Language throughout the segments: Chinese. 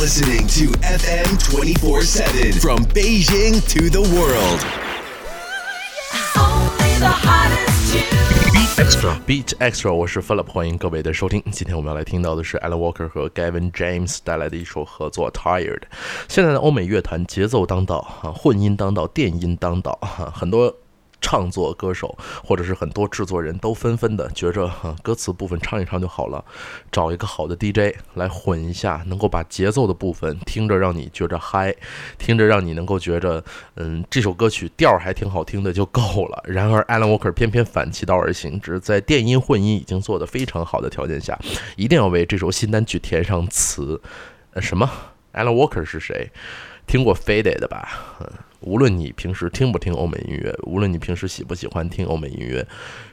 listening to FM 24 7 from Beijing to the world. Only the hottest tunes. Extra。 Beat Extra，我是 Philip，欢迎各位的收听。今天我们要来听到的是 Alan Walker 和 Gavin James 带来的一首合作《Tired》。现在的欧美乐坛节奏当道，哈，混音当道，电音当道，哈，很多。 唱作歌手或者是很多制作人都纷纷的觉着、歌词部分唱一唱就好了，找一个好的 DJ 来混一下，能够把节奏的部分听着让你觉着嗨，听着让你能够觉着嗯这首歌曲调还挺好听的就够了。然而 Alan Walker 偏偏反其道而行之，在电音混音已经做得非常好的条件下，一定要为这首新单曲填上词。呃，什么？Alan Walker 是谁？听过 Faded 的吧？嗯，无论你平时听不听欧美音乐，无论你平时喜不喜欢听欧美音乐，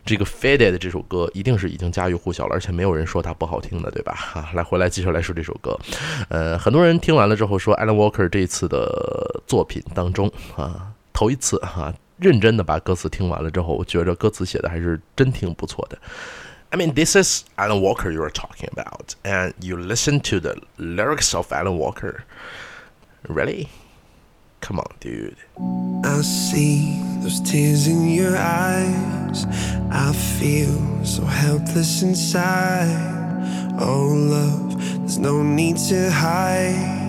这个 Faded 这首歌一定是已经家喻户晓了，而且没有人说它不好听的，对吧？哈，来，回来继续来说这首歌。呃，很多人听完了之后说，Alan Walker 这一次的作品当中啊，头一次哈、认真的把歌词听完了之后，我觉着歌词写的还是真挺不错的。I mean, this is Alan Walker you are talking about, and you listen to the lyrics of Alan Walker. Really? Come on, dude. I see those tears in your eyes. I feel so helpless inside. Oh, love, there's no need to hide.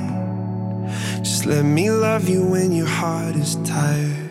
Just let me love you when your heart is tired.